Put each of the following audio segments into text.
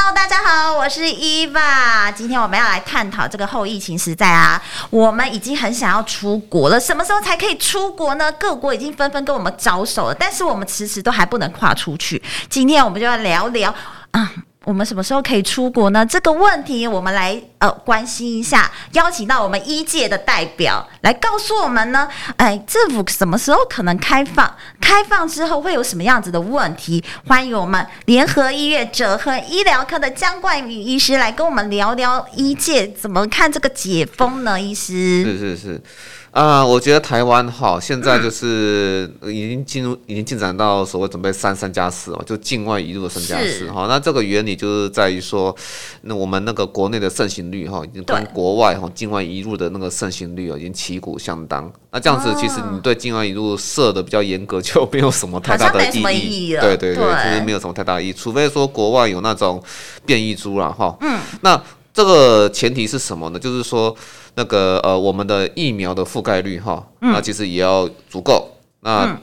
Hello，大家好，我是 Eva。今天我们要来探讨这个后疫情时代啊，我们已经很想要出国了，什么时候才可以出国呢？各国已经纷纷跟我们招手了，但是我们迟迟都还不能跨出去。今天我们就要聊聊啊。我们什么时候可以出国呢？这个问题我们来呃关心一下，邀请到我们医界的代表来告诉我们呢。哎，政府什么时候可能开放？开放之后会有什么样子的问题？欢迎我们联合医院者和医疗科的江冠宇医师来跟我们聊聊医界怎么看这个解封呢？医师是是是。啊、呃，我觉得台湾哈，现在就是已经进入，已经进展到所谓准备三三加四哦，就境外移入的三加四哈。那这个原理就是在于说，那我们那个国内的盛行率哈，已经跟国外哈境外移入的那个盛行率已经旗鼓相当。那这样子，其实你对境外移入设的比较严格，就没有什么太大的意义。对对对，其实没有什么太大意义，除非说国外有那种变异株了哈。嗯，那这个前提是什么呢？就是说。那个呃，我们的疫苗的覆盖率哈，那其实也要足够。那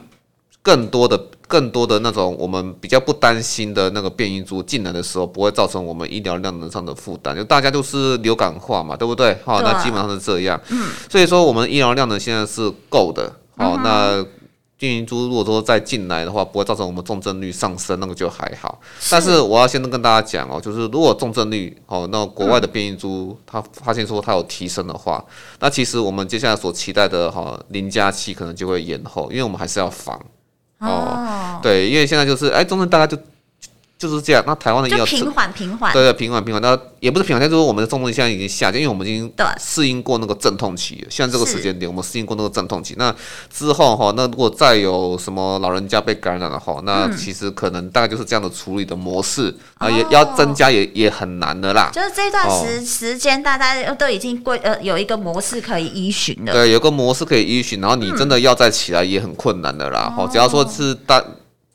更多的、更多的那种我们比较不担心的那个变异株进来的时候，不会造成我们医疗量能上的负担。就大家都是流感化嘛，对不对？好，那基本上是这样。嗯，所以说我们医疗量能现在是够的。好，那。变异株如果说再进来的话，不会造成我们重症率上升，那个就还好。但是我要先跟大家讲哦，就是如果重症率哦，那国外的变异株它发现说它有提升的话，那其实我们接下来所期待的哈零加七可能就会延后，因为我们还是要防哦。对，因为现在就是哎，中正大家就。就是这样，那台湾的医疗平缓平缓，对对平缓平缓，那也不是平缓，但是我们的重症现在已经下降，因为我们已经适应过那个阵痛期了。现在这个时间点，我们适应过那个阵痛期。那之后哈，那如果再有什么老人家被感染了哈，那其实可能大概就是这样的处理的模式啊，也要增加也也很难的啦。就是这段时时间，大家都已经规呃有一个模式可以依循了。对，有个模式可以依循，然后你真的要再起来也很困难的啦。哈，只要说是大。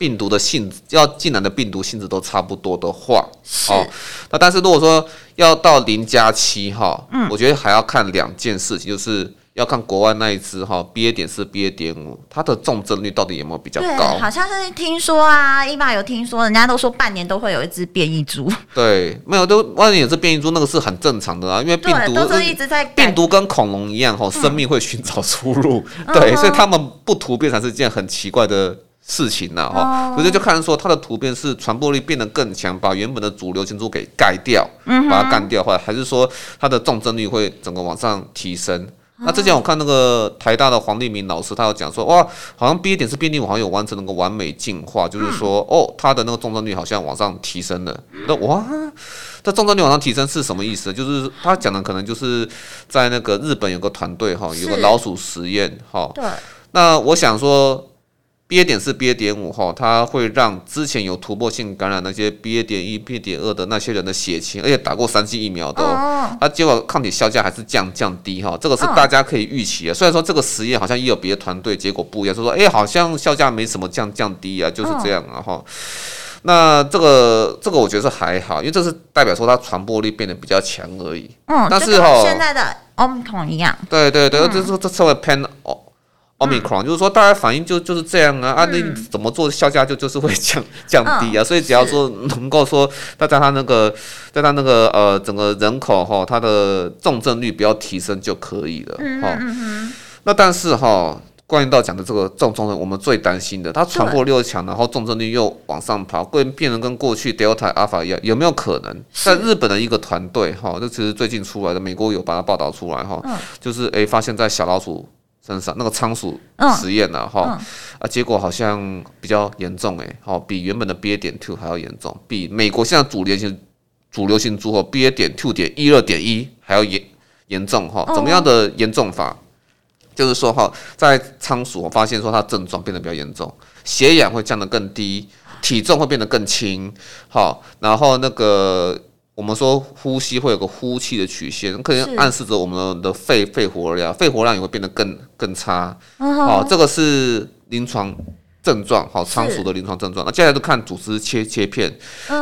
病毒的性质要进来的病毒性质都差不多的话，哦，那但是如果说要到零加七哈，嗯，我觉得还要看两件事情，就是要看国外那一只哈 BA 点四 BA 点五，它的重症率到底有没有比较高？好像是听说啊，伊娃有听说，人家都说半年都会有一只变异株。对，没有都万一也是变异株，那个是很正常的啊，因为病毒都是一直在病毒跟恐龙一样哈，生命会寻找出路，嗯、对，所以他们不突变才是件很奇怪的。事情了，哈，所以就看说它的突变是传播力变得更强，把原本的主流菌株给盖掉，把它干掉，或者还是说它的重症率会整个往上提升。那之前我看那个台大的黄立明老师，他有讲说，哇，好像 BA 点是 BA 点五好像有完成那个完美进化，就是说，哦，它的那个重症率好像往上提升了。那哇，这重症率往上提升是什么意思？就是他讲的可能就是在那个日本有个团队哈，有个老鼠实验哈。对。那我想说。BA 点四、BA 点五哈，它会让之前有突破性感染那些 BA 点一、BA 点二的那些人的血清，而且打过三剂疫苗的，它结果抗体效价还是降降低哈，这个是大家可以预期的。虽然说这个实验好像也有别的团队结果不一样，就说哎，好像效价没什么降降低啊，就是这样啊哈。那这个这个我觉得是还好，因为这是代表说它传播力变得比较强而已。嗯，但是哈，现在的 Omicron 一样。对对对，这是这称为 Pan 哦。Omicron 就是说，大家反应就就是这样啊，啊，那怎么做效价就 就是会降降低啊，所以只要说能够说，大家他那个，在他那个呃整个人口哈，它的重症率不要提升就可以了哈。那但是哈，关于到讲的这个重症的，我们最担心的，它传播力又强，然后重症率又往上跑，变变成跟过去 Delta、Alpha 一样，有没有可能？在日本的一个团队哈，这其实最近出来的，美国有把它报道出来哈，嗯、就是诶、欸，发现在小老鼠身上那个仓鼠实验呢哈，嗯。嗯、啊，结果好像比较严重诶，好，比原本的 BA 点 two 还要严重，比美国现在主流型主流行株和 BA 点 two 点一二点一还要严严重哈，怎么样的严重法？就是说哈，在仓鼠我发现说它症状变得比较严重，血氧会降得更低，体重会变得更轻，好，然后那个我们说呼吸会有个呼气的曲线，可能暗示着我们的肺肺活量，肺活量也会变得更更差，好，这个是临床。症状好，仓鼠的临床症状。那接下来就看组织切切片，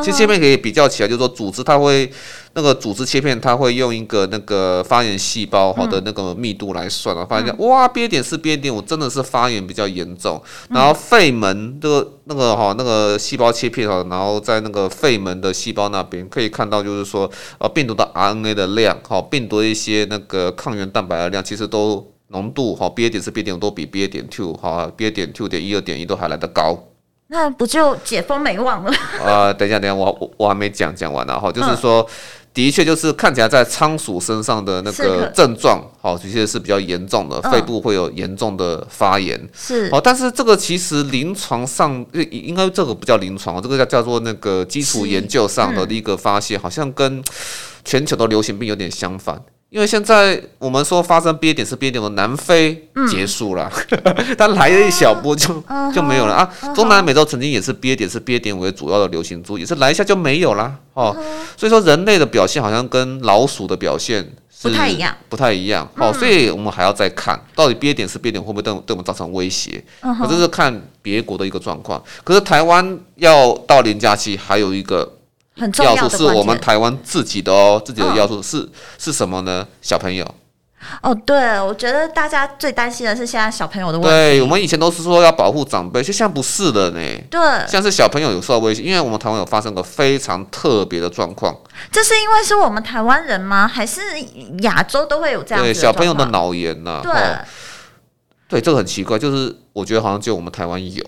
其实切片可以比较起来，就是说组织它会那个组织切片，它会用一个那个发炎细胞好的那个密度来算啊，发现哇，BA 点是 BA 点我真的是发炎比较严重。然后肺门的个那个哈那个细胞切片哈，然后在那个肺门的细胞那边可以看到，就是说呃病毒的 RNA 的量好，病毒的一些那个抗原蛋白的量其实都。浓度哈，BA 点四、BA 点五都比 BA 点 two 哈，BA 点 two 点一、二点一都还来得高，那不就解封没望了？呃，等一下，等一下，我我我还没讲讲完呢哈，就是说，的确就是看起来在仓鼠身上的那个症状，好，的确是比较严重的，肺部会有严重的发炎，是，哦，但是这个其实临床上应该这个不叫临床，这个叫叫做那个基础研究上的一个发现，好像跟全球的流行病有点相反。因为现在我们说发生 BA 点四 BA 点五，南非结束了，它、嗯、来了一小波就、嗯、就没有了啊。嗯、中南美洲曾经也是 BA 点是憋点为主要的流行株，也是来一下就没有了哦。嗯、所以说人类的表现好像跟老鼠的表现是不太一样，不太一样哦。所以我们还要再看到底 BA 点是憋点会不会对对我们造成威胁？可这是看别国的一个状况。可是台湾要到年假期，还有一个。要素是我们台湾自己的哦，自己的要素是是什么呢？小朋友。哦，对，我觉得大家最担心的是现在小朋友的问题。对，我们以前都是说要保护长辈，就现在不是的呢。对，像是小朋友有受到威胁，因为我们台湾有发生个非常特别的状况。这是因为是我们台湾人吗？还是亚洲都会有这样的？对，小朋友的脑炎呢、啊。对、哦，对，这个很奇怪，就是我觉得好像只有我们台湾有。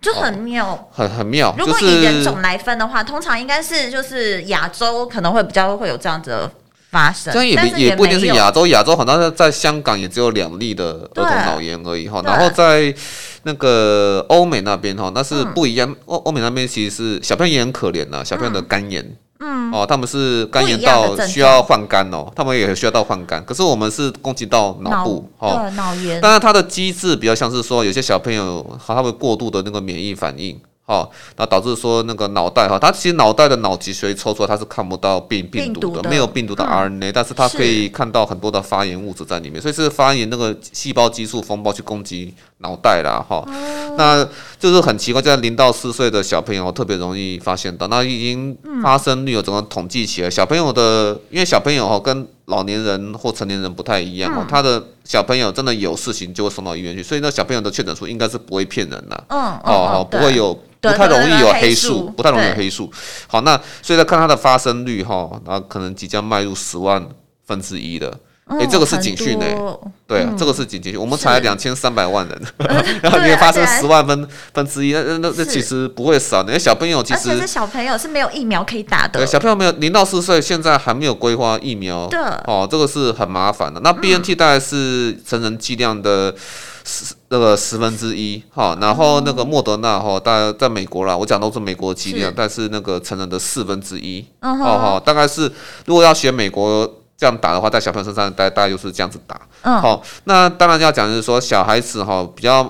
就很妙，哦、很很妙。如果以人种来分的话，就是、通常应该是就是亚洲可能会比较会有这样子的发生。这样也不也，也不一定是亚洲，亚洲好像在香港也只有两例的儿童脑炎而已哈。然后在那个欧美那边哈，那是不一样。欧欧、嗯、美那边其实是小朋友也很可怜呐，小朋友的肝炎。嗯嗯，哦，他们是肝炎到需要换肝哦，他们也需要到换肝。可是我们是攻击到脑部，哦，脑炎。当然，它的机制比较像是说，有些小朋友他会过度的那个免疫反应。哦，那导致说那个脑袋哈，它其实脑袋的脑脊髓抽出来，它是看不到病病毒的，没有病毒的 RNA，、嗯、但是它可以看到很多的发炎物质在里面，所以是发炎那个细胞激素风暴去攻击脑袋啦哈。哦、那就是很奇怪，在零到四岁的小朋友特别容易发现到，那已经发生率有怎么统计起来，嗯、小朋友的，因为小朋友哈跟老年人或成年人不太一样哦，嗯、他的小朋友真的有事情就会送到医院去，所以那小朋友的确诊数应该是不会骗人的，嗯，哦哦，不会有。不太容易有黑数，不太容易有黑数。好，那所以再看它的发生率哈，然后可能即将迈入十万分之一的，哎，这个是警讯呢。对啊，这个是警讯。我们才两千三百万人，然后你会 发生十万分分之一，那那那其实不会少。那小朋友其实，而且是小朋友是没有疫苗可以打的。对，小朋友没有零到四岁，现在还没有规划疫苗。对，哦，这个是很麻烦的。那 BNT 大概是成人剂量的。十那个十分之一哈，然后那个莫德纳哈，大概在美国啦，我讲都是美国剂量，但是那个成人的四分之一，哦哈，大概是如果要学美国这样打的话，在小朋友身上大概大概就是这样子打，嗯，好，那当然要讲就是说小孩子哈比较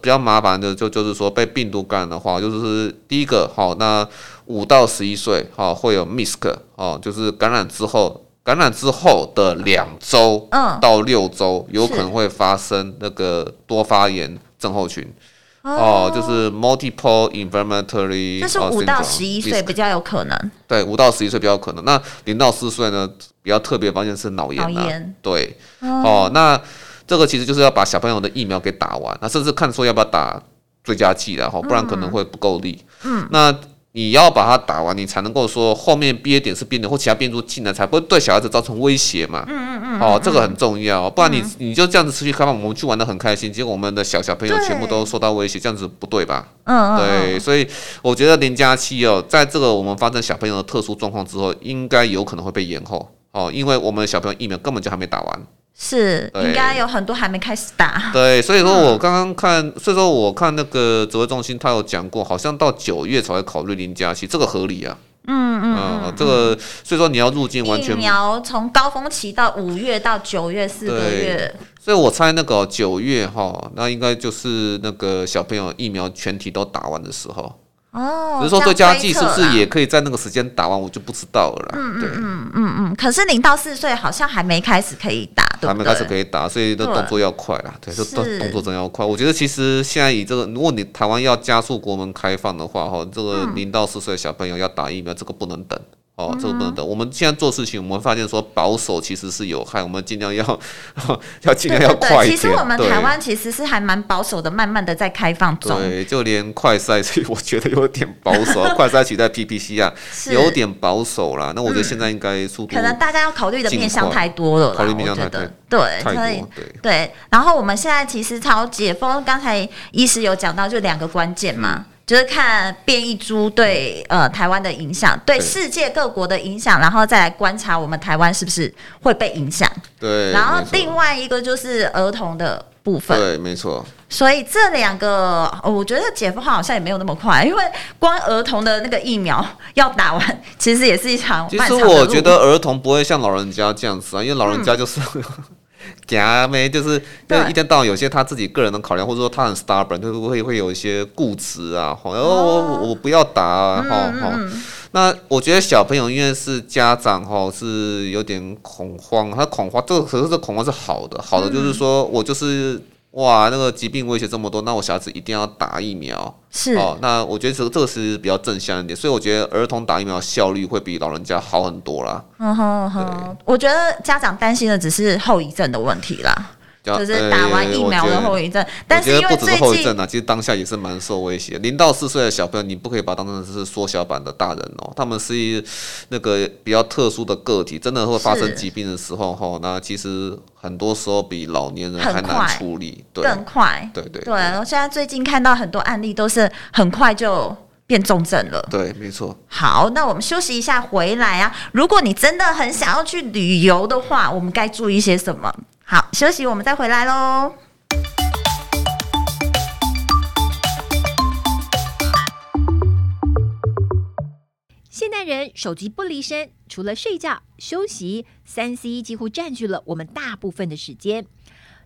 比较麻烦的就就是说被病毒感染的话，就是第一个好，那五到十一岁哈会有 MISC 哦，就是感染之后。感染之后的两周到六周，有可能会发生那个多发炎症候群，哦，就是 multiple inflammatory。就是五到十一岁比较有可能。对，五到十一岁比较有可能。那零到四岁呢，比较特别的发现是脑炎。脑炎。对。哦，那这个其实就是要把小朋友的疫苗给打完，那甚至看说要不要打追加剂然后，不然可能会不够力。嗯。那你要把它打完，你才能够说后面毕业点是变点，或其他变数进来，才不会对小孩子造成威胁嘛。嗯嗯嗯。哦，这个很重要，不然你、嗯、你就这样子持续开放，我们去玩的很开心，结果我们的小小朋友全部都受到威胁，这样子不对吧？嗯嗯。对，所以我觉得零加七哦，在这个我们发生小朋友的特殊状况之后，应该有可能会被延后哦，因为我们的小朋友疫苗根本就还没打完。是，应该有很多还没开始打。对，所以说我刚刚看，嗯、所以说我看那个指挥中心，他有讲过，好像到九月才会考虑零加七，这个合理啊。嗯嗯嗯，这个所以说你要入境完全疫苗从高峰期到五月到九月四个月，所以我猜那个九月哈，那应该就是那个小朋友疫苗全体都打完的时候。哦，比如说对家计是不是也可以在那个时间打完，我就不知道了啦。嗯对嗯嗯嗯，可是零到四岁好像还没开始可以打，对还没开始可以打，所以的动作要快啦。对，这动动作真要快。我觉得其实现在以这个，如果你台湾要加速国门开放的话，哈，这个零到四岁小朋友要打疫苗，这个不能等。哦，这个不能等。我们现在做事情，我们发现说保守其实是有害，我们尽量要 要尽量要快一点。其实我们台湾其实是还蛮保守的，慢慢的在开放中。对，就连快筛，所以我觉得有点保守。快筛取代 PPC 啊，有点保守啦。那我觉得现在应该速度。可能大家要考虑的面向太多了，考虑面向太多。对，所以对。然后我们现在其实超解封，刚才医师有讲到，就两个关键嘛。就是看变异株对呃台湾的影响，对世界各国的影响，然后再来观察我们台湾是不是会被影响。对，然后另外一个就是儿童的部分。对，没错。所以这两个，哦，我觉得解封好像也没有那么快，因为光儿童的那个疫苗要打完，其实也是一场。其实我觉得儿童不会像老人家这样子啊，因为老人家就是、嗯。假没就是，那一天到晚有些他自己个人的考量，或者说他很 stubborn，就是会会有一些固执啊，然后我我不要打啊，哈哈。那我觉得小朋友因为是家长哈，是有点恐慌，他恐慌，这个可是这恐慌是好的，好的就是说我就是。哇，那个疾病威胁这么多，那我小孩子一定要打疫苗。是哦，那我觉得这个这个是比较正向一点，所以我觉得儿童打疫苗效率会比老人家好很多啦。嗯哼哼，我觉得家长担心的只是后遗症的问题啦。就是打完疫苗的后遗症，但是因为不只是后遗症啊，其实当下也是蛮受威胁。零到四岁的小朋友，你不可以把他当成是缩小版的大人哦，他们是一那个比较特殊的个体，真的会发生疾病的时候哈，那其实很多时候比老年人还难处理，对，更快，对对对。然后现在最近看到很多案例都是很快就变重症了，对，没错。好，那我们休息一下，回来啊。如果你真的很想要去旅游的话，我们该注意些什么？好，休息，我们再回来喽。现代人手机不离身，除了睡觉、休息，三 C 几乎占据了我们大部分的时间。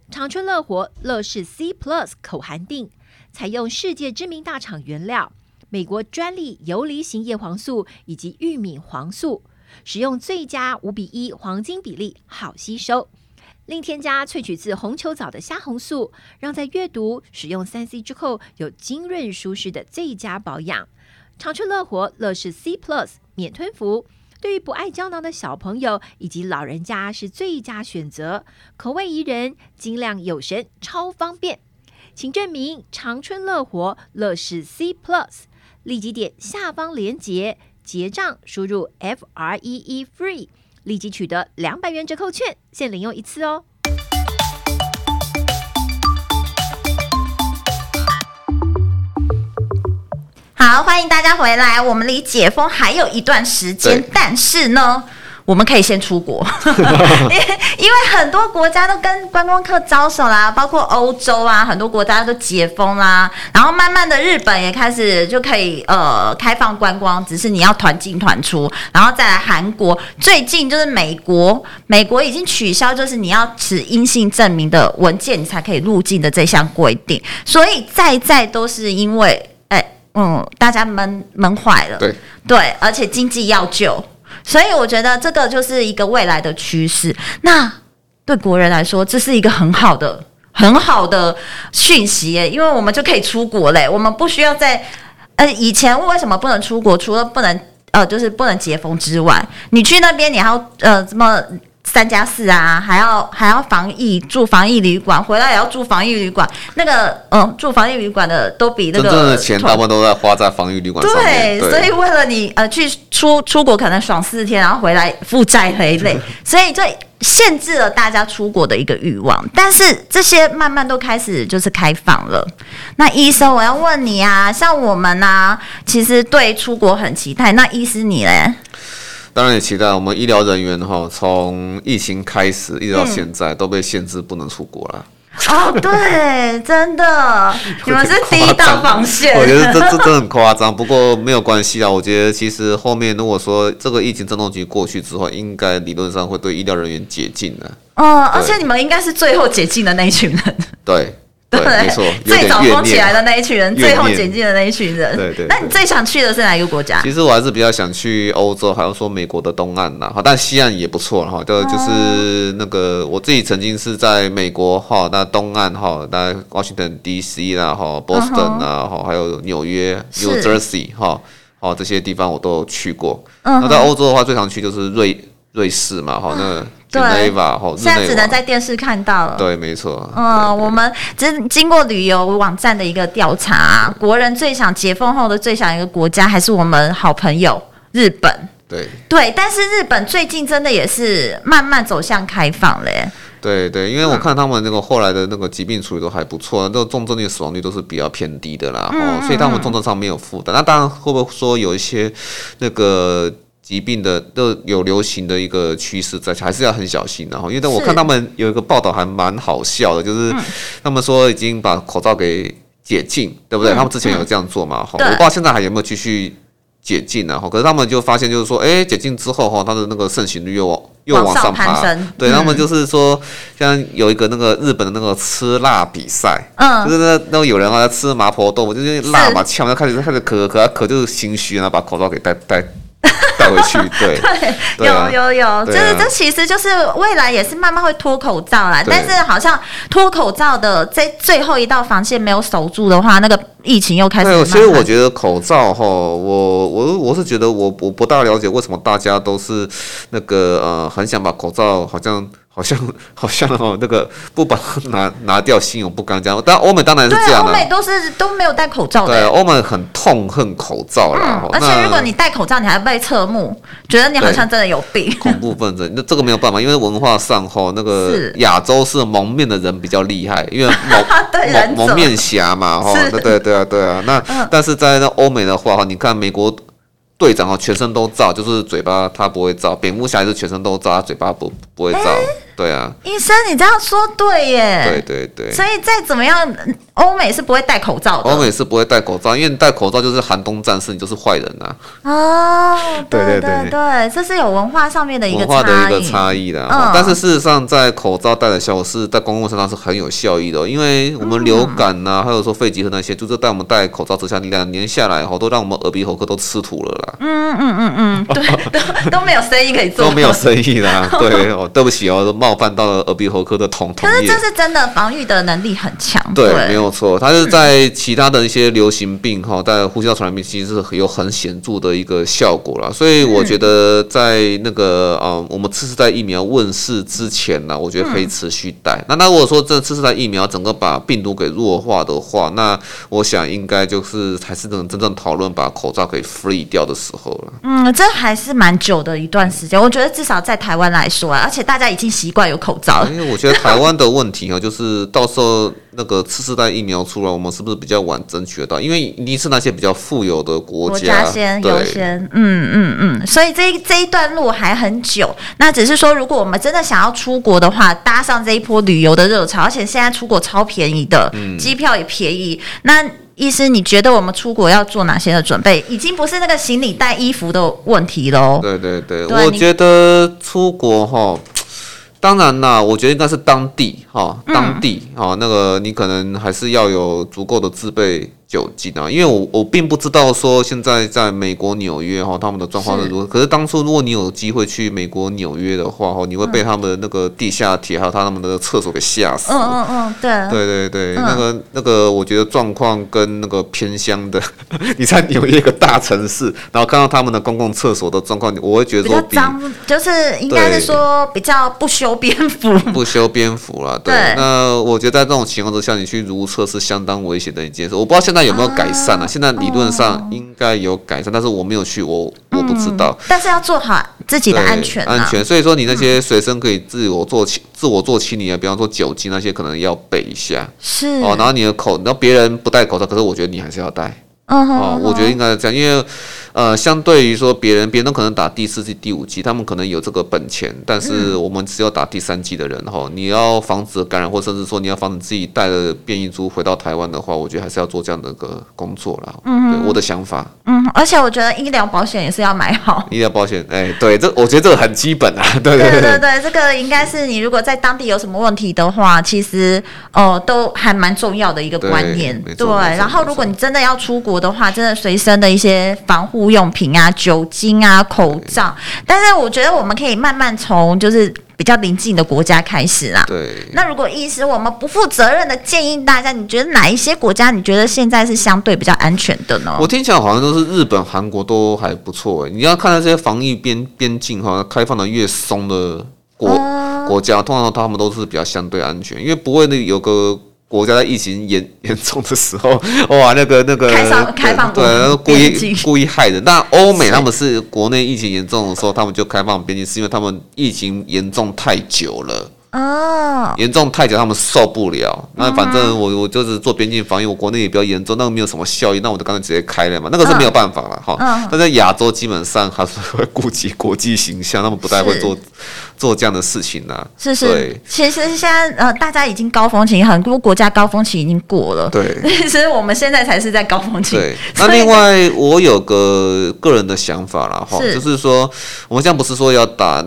长春乐活乐视 C Plus 口含锭，采用世界知名大厂原料，美国专利游离型叶黄素以及玉米黄素，使用最佳五比一黄金比例，好吸收。另添加萃取自红球藻的虾红素，让在阅读、使用三 C 之后有晶润舒适的最佳保养。长春乐活乐视 C Plus 免吞服，对于不爱胶囊的小朋友以及老人家是最佳选择。口味宜人，精量有神，超方便。请证明长春乐活乐视 C Plus，立即点下方链接结账，输入 F R E E FREE。立即取得两百元折扣券，限领用一次哦。好，欢迎大家回来。我们离解封还有一段时间，但是呢。我们可以先出国，因为很多国家都跟观光客招手啦，包括欧洲啊，很多国家都解封啦，然后慢慢的日本也开始就可以呃开放观光，只是你要团进团出，然后再来韩国，最近就是美国，美国已经取消就是你要持阴性证明的文件你才可以入境的这项规定，所以再再都是因为哎嗯大家闷闷坏了，对。对，而且经济要救。所以我觉得这个就是一个未来的趋势。那对国人来说，这是一个很好的、很好的讯息耶，因为我们就可以出国嘞。我们不需要在呃以前为什么不能出国？除了不能呃就是不能解封之外，你去那边你还要呃什么三加四啊，还要还要防疫住防疫旅馆，回来也要住防疫旅馆。那个嗯，住防疫旅馆的都比那个真正的钱，大部分都在花在防疫旅馆上面。对，所以为了你呃去出出国，可能爽四天，然后回来负债累累，所以这限制了大家出国的一个欲望。但是这些慢慢都开始就是开放了。那医生，我要问你啊，像我们呢、啊，其实对出国很期待。那医师你嘞？当然也期待我们医疗人员哈，从疫情开始一直到现在都被限制不能出国了。哦，对，真的，你们是第一道防线。我觉得这这真的很夸张，不过没有关系啊。我觉得其实后面如果说这个疫情震动期过去之后，应该理论上会对医疗人员解禁的。哦，而且你们应该是最后解禁的那一群人。对。对，没错，最早封起来的那一群人，最后解禁的那一群人。对 对，那你最想去的是哪一个国家？其实我还是比较想去欧洲，还有说美国的东岸呐，哈，但西岸也不错哈。就就是那个我自己曾经是在美国哈，那东岸哈，那 Washington DC 啦，哈，Boston 啊，哈，还有纽约 New Jersey 哈，哦，这些地方我都有去过。那在欧洲的话，最常去就是瑞瑞士嘛，哈，那。对，现在只能在电视看到了。对，没错。嗯，我们经经过旅游网站的一个调查，国人最想解封后的最想一个国家，还是我们好朋友日本。对对，但是日本最近真的也是慢慢走向开放嘞。对对，因为我看他们那个后来的那个疾病处理都还不错，那个重症率、死亡率都是比较偏低的啦。嗯，所以他们重症上没有负担。那当然，会不会说有一些那个？疾病的都有流行的一个趋势在，还是要很小心。然后，因为我看他们有一个报道还蛮好笑的，就是他们说已经把口罩给解禁，对不对？他们之前有这样做嘛？我不知道现在还有没有继续解禁呢？哈，可是他们就发现，就是说，哎，解禁之后哈，它的那个盛行率又往又往上爬。对，他们就是说，像有一个那个日本的那个吃辣比赛，嗯，就是那那有人啊吃麻婆豆腐，就是辣嘛，呛，开始开始咳咳咳，就是心虚，然后把口罩给戴戴。带回去，对 对，有有有，就是这其实就是未来也是慢慢会脱口罩啦，但是好像脱口罩的这最后一道防线没有守住的话，那个疫情又开始。对，所以我觉得口罩哈，我我我是觉得我我不大了解为什么大家都是那个呃，很想把口罩好像。好像 好像哦，那个不把它拿拿掉，心有不甘这样。但欧美当然是这样的，欧美都是都没有戴口罩的。对，欧美很痛恨口罩啦。而且如果你戴口罩，你还被侧目，觉得你好像真的有病。恐怖分子，那这个没有办法，因为文化上哈，那个亚洲是蒙面的人比较厉害，因为蒙 蒙蒙面侠嘛，哈，对对对啊对啊。那但是在那欧美的话哈，你看美国。队长哦，全身都罩，就是嘴巴他不会罩。蝙蝠侠是全身都罩，他嘴巴不不会罩。欸对啊，医生，你这样说对耶。对对对。所以再怎么样，欧美是不会戴口罩的。欧美是不会戴口罩，因为你戴口罩就是寒冬战士，你就是坏人呐、啊。哦，对对对对，这是有文化上面的一个文化的一个差异的。嗯。但是事实上，在口罩戴的效果是在公共身上是很有效益的，因为我们流感呐、啊，还有说肺结核那些，就是在我们戴口罩之下，你两年下来，好都让我们耳鼻喉科都吃土了啦。嗯嗯嗯嗯，对，都都没有生意可以做，都没有生意啦。对哦，对不起哦。冒犯到了耳鼻喉科的同同，可是这是真的防御的能力很强。对，没有错，它是在其他的一些流行病哈，在呼吸道传染病其实是有很显著的一个效果了。所以我觉得在那个啊，我们次世代疫苗问世之前呢，我觉得可以持续戴。那那如果说这次世代疫苗整个把病毒给弱化的话，那我想应该就是才是能真正讨论把口罩给 free 掉的时候了。嗯，这还是蛮久的一段时间。我觉得至少在台湾来说啊，而且大家已经习。惯有口罩，因为我觉得台湾的问题啊，就是到时候那个次世代疫苗出来，我们是不是比较晚争取得到？因为一定是那些比较富有的国家，先优先，嗯嗯嗯，所以这一这一段路还很久。那只是说，如果我们真的想要出国的话，搭上这一波旅游的热潮，而且现在出国超便宜的，机票也便宜。那医师，你觉得我们出国要做哪些的准备？已经不是那个行李带衣服的问题喽。对对对，对我觉得出国哈。当然啦，我觉得应该是当地哈，当地哈，那个你可能还是要有足够的自备酒精啊，因为我我并不知道说现在在美国纽约哈他们的状况是如何。是可是当初如果你有机会去美国纽约的话哈，你会被他们的那个地下铁还有他们的厕所给吓死。嗯嗯嗯，对对对对，嗯、那个那个我觉得状况跟那个偏乡的，你在纽约一个大城市，然后看到他们的公共厕所的状况，我会觉得说比，比较脏，就是应该是说比较不修边幅，不修边幅了。对，对那我觉得在这种情况之下，你去如厕是相当危险的一件事。我不知道现在有没有改善呢、现在理论上应该有改善，哦、但是我没有去，我我不知道、嗯。但是要做好自己的安全、啊，安全。所以说，你那些随身可以自我做清、自我做清理啊，比方说酒精那些，可能要备一下。是哦，然后你的口，然后别人不戴口罩，可是我觉得你还是要戴。哦，哦，我觉得应该是这样，因为。呃，相对于说别人，别人都可能打第四季、第五季，他们可能有这个本钱，但是我们只有打第三季的人哈，嗯、你要防止感染，或甚至说你要防止自己带了变异株回到台湾的话，我觉得还是要做这样的一个工作啦。嗯，对，我的想法。嗯，而且我觉得医疗保险也是要买好。医疗保险，哎、欸，对，这我觉得这个很基本啊。对对对对，对，这个应该是你如果在当地有什么问题的话，其实哦、呃、都还蛮重要的一个观念。对，对，然后如果你真的要出国的话，真的随身的一些防护用品啊。酒精啊，口罩，但是我觉得我们可以慢慢从就是比较邻近的国家开始啦。对。那如果意思我们不负责任的建议大家，你觉得哪一些国家你觉得现在是相对比较安全的呢？我听起来好像都是日本、韩国都还不错哎。你要看到这些防疫边边境哈，开放的越松的国、嗯、国家，通常他们都是比较相对安全，因为不会那有个。国家在疫情严严重的时候，哇，那个那个开放开放对，故意故意害人。但欧美他们是国内疫情严重的时候，他们就开放边境，是因为他们疫情严重太久了。哦，严重太久，他们受不了。那反正我我就是做边境防疫，我国内也比较严重，那个没有什么效益，那我就干脆直接开了嘛。那个是没有办法了哈。嗯。但在亚洲基本上还是会顾及国际形象，他们不太会做做这样的事情呢。是是。对。其实现在呃，大家已经高峰期，很多国家高峰期已经过了。对。其实我们现在才是在高峰期。对。那另外，我有个个人的想法了哈，就是说，我们现在不是说要打。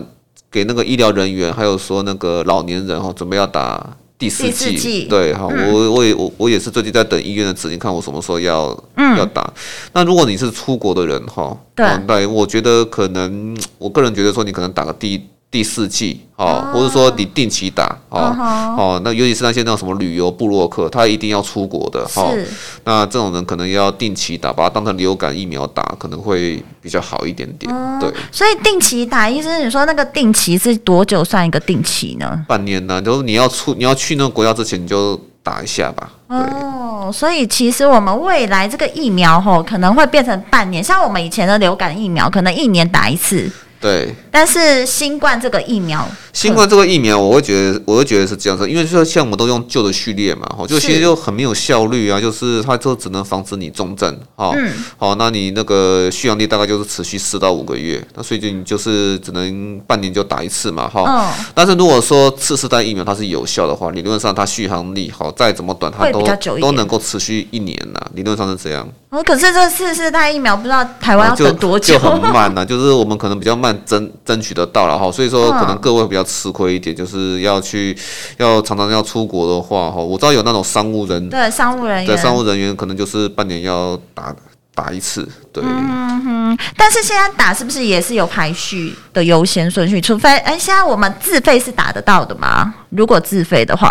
给那个医疗人员，还有说那个老年人哈，准备要打第四剂，对哈，嗯、我我也我我也是最近在等医院的指令，看我什么时候要、嗯、要打。那如果你是出国的人哈，对，对，我觉得可能，我个人觉得说你可能打个第第四季。哦，或者说你定期打哦哦，那尤其是那些那种什么旅游部落客，他一定要出国的哈，是那这种人可能要定期打，把它当成流感疫苗打，可能会比较好一点点。嗯、对，所以定期打，意思是你说那个定期是多久算一个定期呢？半年呢，就是你要出你要去那个国家之前，你就打一下吧。哦，所以其实我们未来这个疫苗吼可能会变成半年，像我们以前的流感疫苗，可能一年打一次。对，但是新冠这个疫苗，新冠这个疫苗，我会觉得，我会觉得是这样子，因为就像我们都用旧的序列嘛，哈，就其实就很没有效率啊，就是它就只能防止你重症，哈，嗯，好，那你那个续航力大概就是持续四到五个月，那所以就你就是只能半年就打一次嘛，哈，嗯，但是如果说次世代疫苗它是有效的话，理论上它续航力好再怎么短，它都都能够持续一年呐，理论上是这样。哦，可是这次世代疫苗不知道台湾要等多久，就很慢呐，就是我们可能比较慢。争争取得到了哈，所以说可能各位比较吃亏一点，就是要去要常常要出国的话哈，我知道有那种商务人对商务人员，对商务人员可能就是半年要打打一次，对。嗯哼，但是现在打是不是也是有排序的优先顺序？除非哎，现在我们自费是打得到的吗？如果自费的话。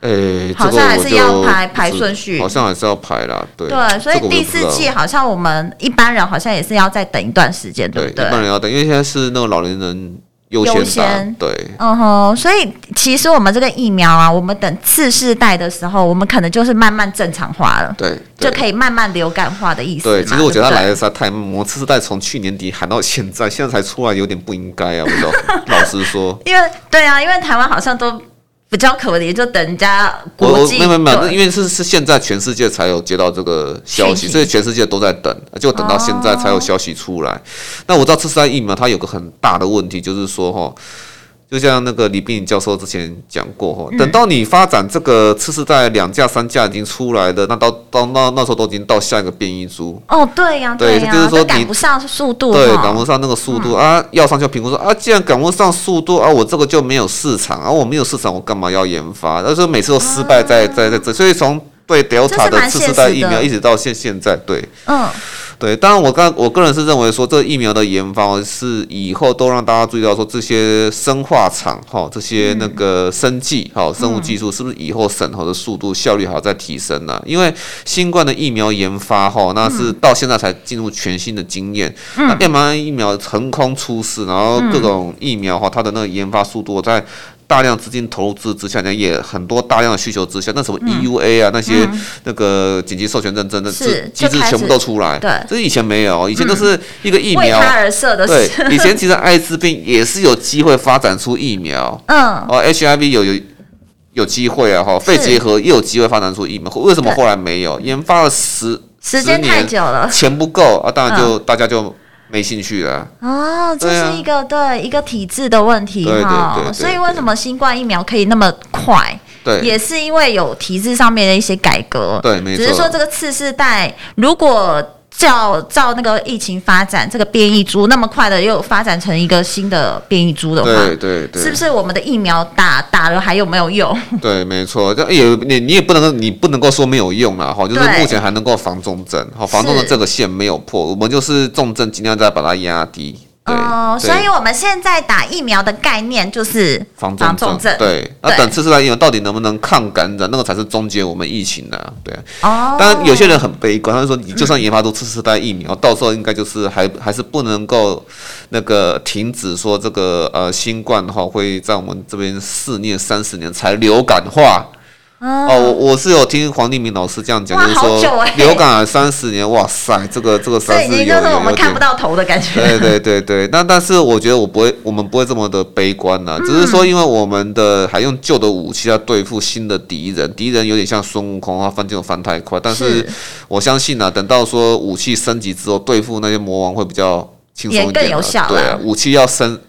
诶，欸、好像还是要排排顺序，好像还是要排啦，对。对，所以第四季好像我们一般人好像也是要再等一段时间，对不对？一般人要等，因为现在是那个老年人优先，先对。嗯哼，所以其实我们这个疫苗啊，我们等次世代的时候，我们可能就是慢慢正常化了，对，就可以慢慢流感化的意思。对，其实我觉得他来的实在太慢，我次世代从去年底喊到现在，现在才出来，有点不应该啊，我老 老实说。因为对啊，因为台湾好像都。比较可怜，就等人家国际。没有没有，因为是是现在全世界才有接到这个消息，所以全世界都在等，就等到现在才有消息出来。那我知道次世代疫苗它有个很大的问题，就是说哈。就像那个李斌颖教授之前讲过哈，等到你发展这个次世代两架三架已经出来的，那到到那那时候都已经到下一个变异株。哦，对呀，对呀，就是说赶不上速度，对，赶不上那个速度啊。药商就评估说啊，既然赶不上速度啊，我这个就没有市场啊，我没有市场，我干嘛要研发？但是每次都失败在在在这，所以从对 Delta 的次世代疫苗，一直到现现在，对，嗯。对，当然我刚我个人是认为说，这疫苗的研发是以后都让大家注意到说，这些生化厂哈，这些那个生技哈，生物技术是不是以后审核的速度效率还要再提升呢？因为新冠的疫苗研发哈，那是到现在才进入全新的经验。那 mRNA 疫苗横空出世，然后各种疫苗哈，它的那个研发速度在。大量资金投资之之下，呢，也很多大量的需求之下，那什么 EUA 啊，嗯、那些那个紧急授权认证的机制全部都出来。对，这以前没有，以前都是一个疫苗。为他而设的。对，以前其实艾滋病也是有机会发展出疫苗。嗯。哦，HIV 有有有机会啊，哈，肺结核也有机会发展出疫苗，为什么后来没有？研发了十时间太久了，钱不够啊，当然就、嗯、大家就。没兴趣了哦，这是一个对一个体制的问题哈，所以为什么新冠疫苗可以那么快？对，也是因为有体制上面的一些改革。对，没错。只是说这个次世代如果。照照那个疫情发展，这个变异株那么快的又发展成一个新的变异株的话，对对对，是不是我们的疫苗打打了还有没有用？对，没错，这也你你也不能你不能够说没有用了哈，就是目前还能够防重症，好，防重症这个线没有破，我们就是重症尽量再把它压低。哦，所以我们现在打疫苗的概念就是防重症。对，对那等次世代疫苗到底能不能抗感染，那个才是终结我们疫情的、啊。对，哦。当然，有些人很悲观，他说你就算研发出次世代疫苗，嗯、到时候应该就是还还是不能够那个停止说这个呃新冠的话会在我们这边肆虐三十年才流感化。哦，我我是有听黄立明老师这样讲，就是说流感三十年，哇塞，这个这个三十年就是我们看不到头的感觉。对对对对，那但是我觉得我不会，我们不会这么的悲观呐，只是说因为我们的还用旧的武器来对付新的敌人，敌人有点像孙悟空啊，翻这种翻太快。但是我相信呢，等到说武器升级之后，对付那些魔王会比较轻松一点。更有效。对啊，武器要升。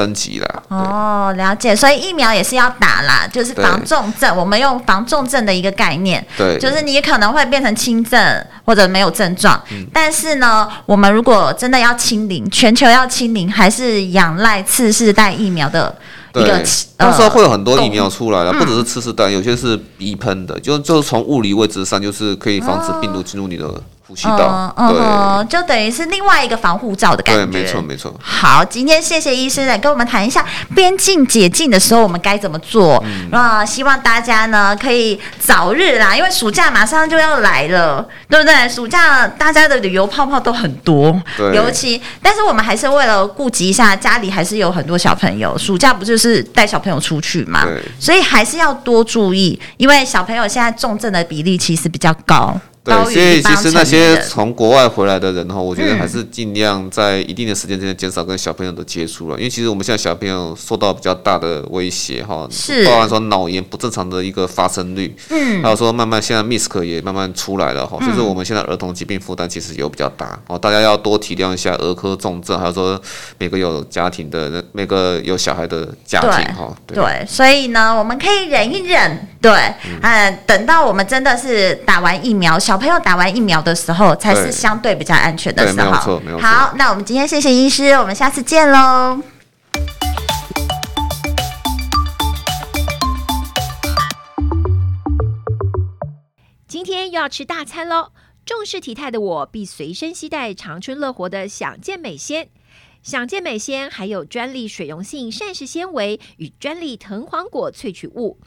升级了哦，了解，所以疫苗也是要打啦，就是防重症。我们用防重症的一个概念，对，就是你可能会变成轻症或者没有症状，但是呢，我们如果真的要清零，全球要清零，还是仰赖次世代疫苗的一个。到时候会有很多疫苗出来了，不只是次世代，有些是鼻喷的，就就是从物理位置上，就是可以防止病毒进入你的。呼吸道，嗯，嗯，就等于是另外一个防护罩的感觉。对，没错，没错。好，今天谢谢医生来跟我们谈一下边境解禁的时候我们该怎么做。那、嗯，希望大家呢可以早日啦，因为暑假马上就要来了，对不对？暑假大家的旅游泡泡都很多，对。尤其，但是我们还是为了顾及一下家里还是有很多小朋友，暑假不就是带小朋友出去嘛？对。所以还是要多注意，因为小朋友现在重症的比例其实比较高。对，所以其实那些从国外回来的人哈，我觉得还是尽量在一定的时间之内减少跟小朋友的接触了，因为其实我们现在小朋友受到比较大的威胁哈，是，包含说脑炎不正常的一个发生率，嗯，还有说慢慢现在 MIS-C 也慢慢出来了哈，就是我们现在儿童疾病负担其实有比较大。哦，大家要多体谅一下儿科重症，还有说每个有家庭的人，每个有小孩的家庭哈，对，所以呢，我们可以忍一忍，对，嗯，等到我们真的是打完疫苗。小朋友打完疫苗的时候，才是相对比较安全的时候。没有错，没有错。好，那我们今天谢谢医师，我们下次见喽。今天又要吃大餐喽！重视体态的我，必随身携带长春乐活的享健美纤。享健美纤还有专利水溶性膳食纤维与专利藤黄果萃取物。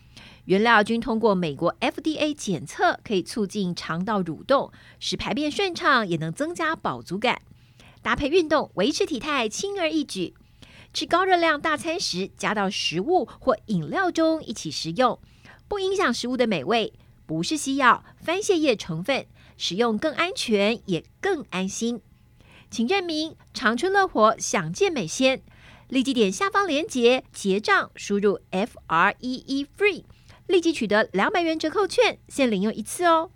原料均通过美国 FDA 检测，可以促进肠道蠕动，使排便顺畅，也能增加饱足感。搭配运动，维持体态轻而易举。吃高热量大餐时，加到食物或饮料中一起食用，不影响食物的美味。不是西药，番泻叶成分，使用更安全，也更安心。请认明长春乐活享健美纤，立即点下方链接结账，输入 F R E E FREE。立即取得两百元折扣券，限领用一次哦。